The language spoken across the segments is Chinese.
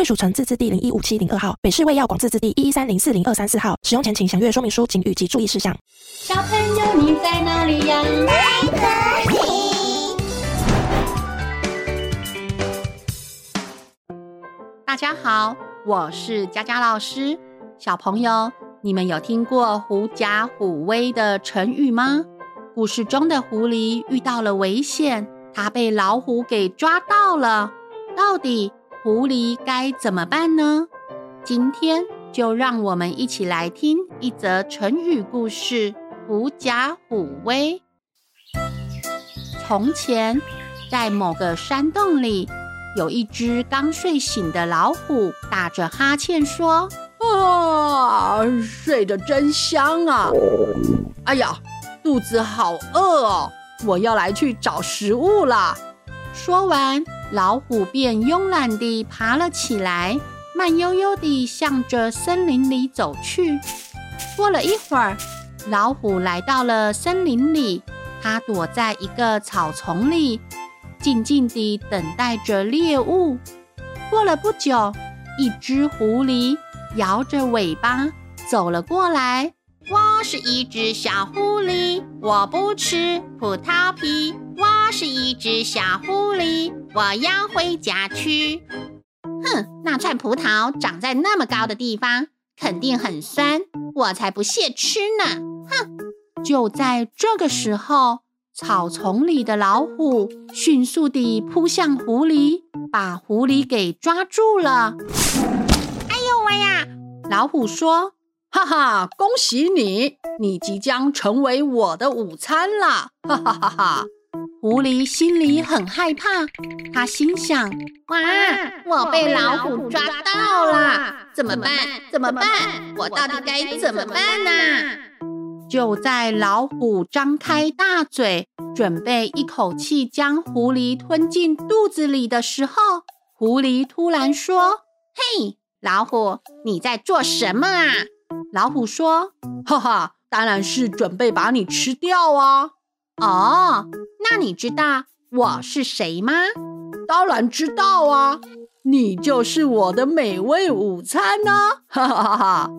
贵属城自治地零一五七零二号，北市卫药广自治地一一三零四零二三四号。使用前请详阅说明书、警语及注意事项。小朋友，你在哪里呀？在这里。大家好，我是佳佳老师。小朋友，你们有听过“狐假虎威”的成语吗？故事中的狐狸遇到了危险，它被老虎给抓到了。到底？狐狸该怎么办呢？今天就让我们一起来听一则成语故事“狐假虎威”。从前，在某个山洞里，有一只刚睡醒的老虎，打着哈欠说：“啊，睡得真香啊！哎呀，肚子好饿哦，我要来去找食物啦。”说完。老虎便慵懒地爬了起来，慢悠悠地向着森林里走去。过了一会儿，老虎来到了森林里，它躲在一个草丛里，静静地等待着猎物。过了不久，一只狐狸摇着尾巴走了过来。我是一只小狐狸，我不吃葡萄皮。是一只小狐狸，我要回家去。哼，那串葡萄长在那么高的地方，肯定很酸，我才不屑吃呢。哼！就在这个时候，草丛里的老虎迅速地扑向狐狸，把狐狸给抓住了。哎呦喂呀！老虎说。哈哈，恭喜你，你即将成为我的午餐啦！哈哈哈哈！狐狸心里很害怕，他心想：哇，我被老虎抓到了，怎么办？怎么办？我到底该怎么办呢？就在老虎张开大嘴，准备一口气将狐狸吞进肚子里的时候，狐狸突然说：嘿，老虎，你在做什么啊？老虎说：“哈哈，当然是准备把你吃掉啊！哦，那你知道我是谁吗？当然知道啊，你就是我的美味午餐呢！哈哈哈哈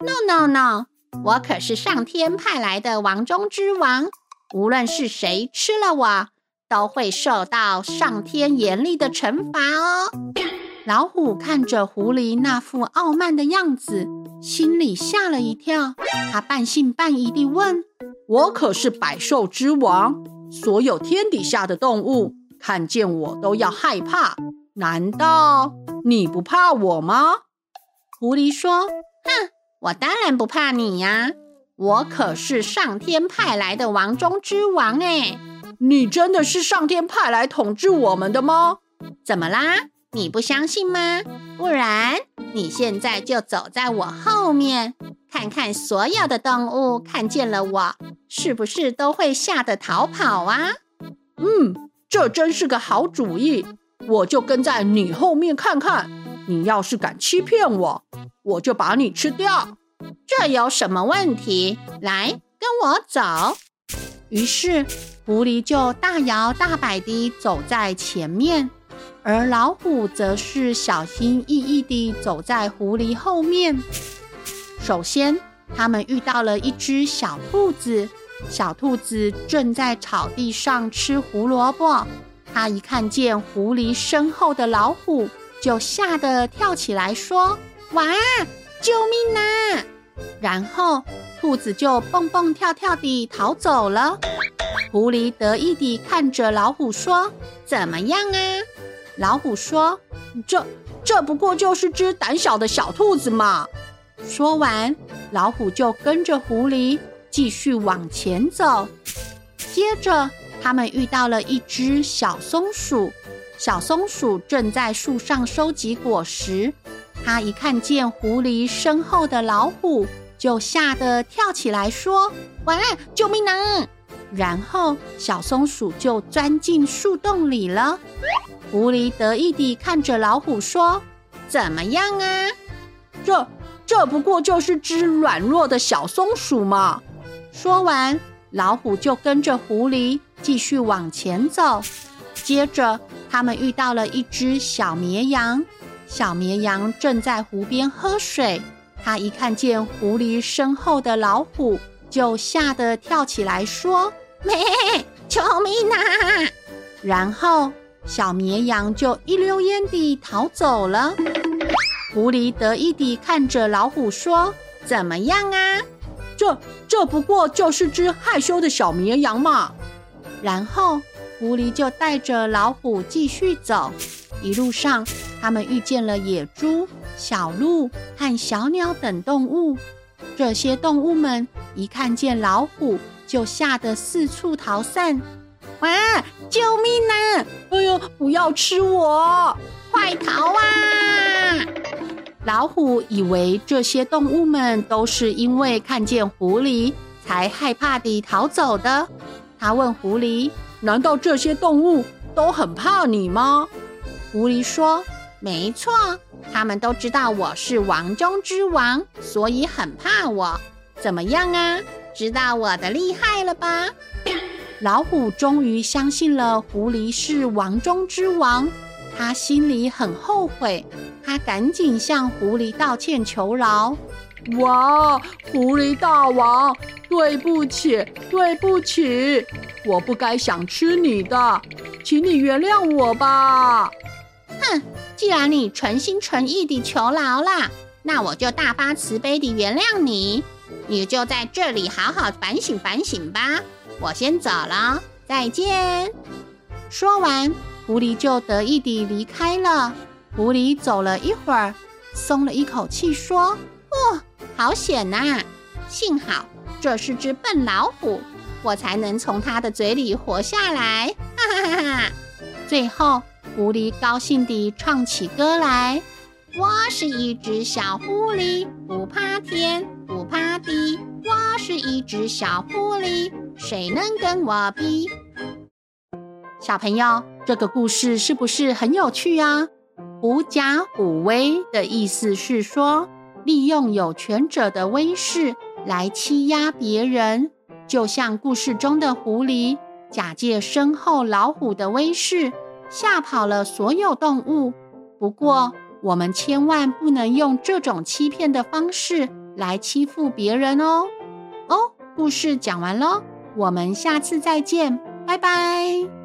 ！No No No，我可是上天派来的王中之王，无论是谁吃了我，都会受到上天严厉的惩罚哦。”老虎看着狐狸那副傲慢的样子，心里吓了一跳。他半信半疑地问：“我可是百兽之王，所有天底下的动物看见我都要害怕，难道你不怕我吗？”狐狸说：“哼，我当然不怕你呀，我可是上天派来的王中之王哎。你真的是上天派来统治我们的吗？怎么啦？”你不相信吗？不然你现在就走在我后面，看看所有的动物看见了我，是不是都会吓得逃跑啊？嗯，这真是个好主意，我就跟在你后面看看。你要是敢欺骗我，我就把你吃掉。这有什么问题？来，跟我走。于是狐狸就大摇大摆地走在前面。而老虎则是小心翼翼地走在狐狸后面。首先，他们遇到了一只小兔子。小兔子正在草地上吃胡萝卜。它一看见狐狸身后的老虎，就吓得跳起来说：“哇，救命啊！”然后，兔子就蹦蹦跳跳地逃走了。狐狸得意地看着老虎说：“怎么样啊？”老虎说：“这这不过就是只胆小的小兔子嘛。”说完，老虎就跟着狐狸继续往前走。接着，他们遇到了一只小松鼠。小松鼠正在树上收集果实，它一看见狐狸身后的老虎，就吓得跳起来说：“哇，救命啊！”然后小松鼠就钻进树洞里了。狐狸得意地看着老虎说：“怎么样啊？这这不过就是只软弱的小松鼠嘛。”说完，老虎就跟着狐狸继续往前走。接着，他们遇到了一只小绵羊。小绵羊正在湖边喝水。它一看见狐狸身后的老虎，就吓得跳起来说：“咩，救命啊！”然后，小绵羊就一溜烟地逃走了。狐狸得意地看着老虎说：“怎么样啊？这这不过就是只害羞的小绵羊嘛。”然后。狐狸就带着老虎继续走，一路上他们遇见了野猪、小鹿和小鸟等动物。这些动物们一看见老虎，就吓得四处逃散。哇！救命啊！哎呦，不要吃我！快逃啊！老虎以为这些动物们都是因为看见狐狸才害怕地逃走的。他问狐狸。难道这些动物都很怕你吗？狐狸说：“没错，他们都知道我是王中之王，所以很怕我。怎么样啊？知道我的厉害了吧？”老虎终于相信了狐狸是王中之王，他心里很后悔，他赶紧向狐狸道歉求饶。哇，狐狸大王，对不起，对不起，我不该想吃你的，请你原谅我吧。哼，既然你诚心诚意地求饶了，那我就大发慈悲地原谅你。你就在这里好好反省反省吧。我先走了，再见。说完，狐狸就得意地离开了。狐狸走了一会儿，松了一口气，说：“哦。”好险呐！幸好这是只笨老虎，我才能从它的嘴里活下来。哈哈哈哈！最后，狐狸高兴地唱起歌来：“我是一只小狐狸，不怕天，不怕地。我是一只小狐狸，谁能跟我比？”小朋友，这个故事是不是很有趣啊？狐假虎威的意思是说，利用有权者的威势来欺压别人，就像故事中的狐狸，假借身后老虎的威势，吓跑了所有动物。不过，我们千万不能用这种欺骗的方式来欺负别人哦。哦，故事讲完喽，我们下次再见，拜拜。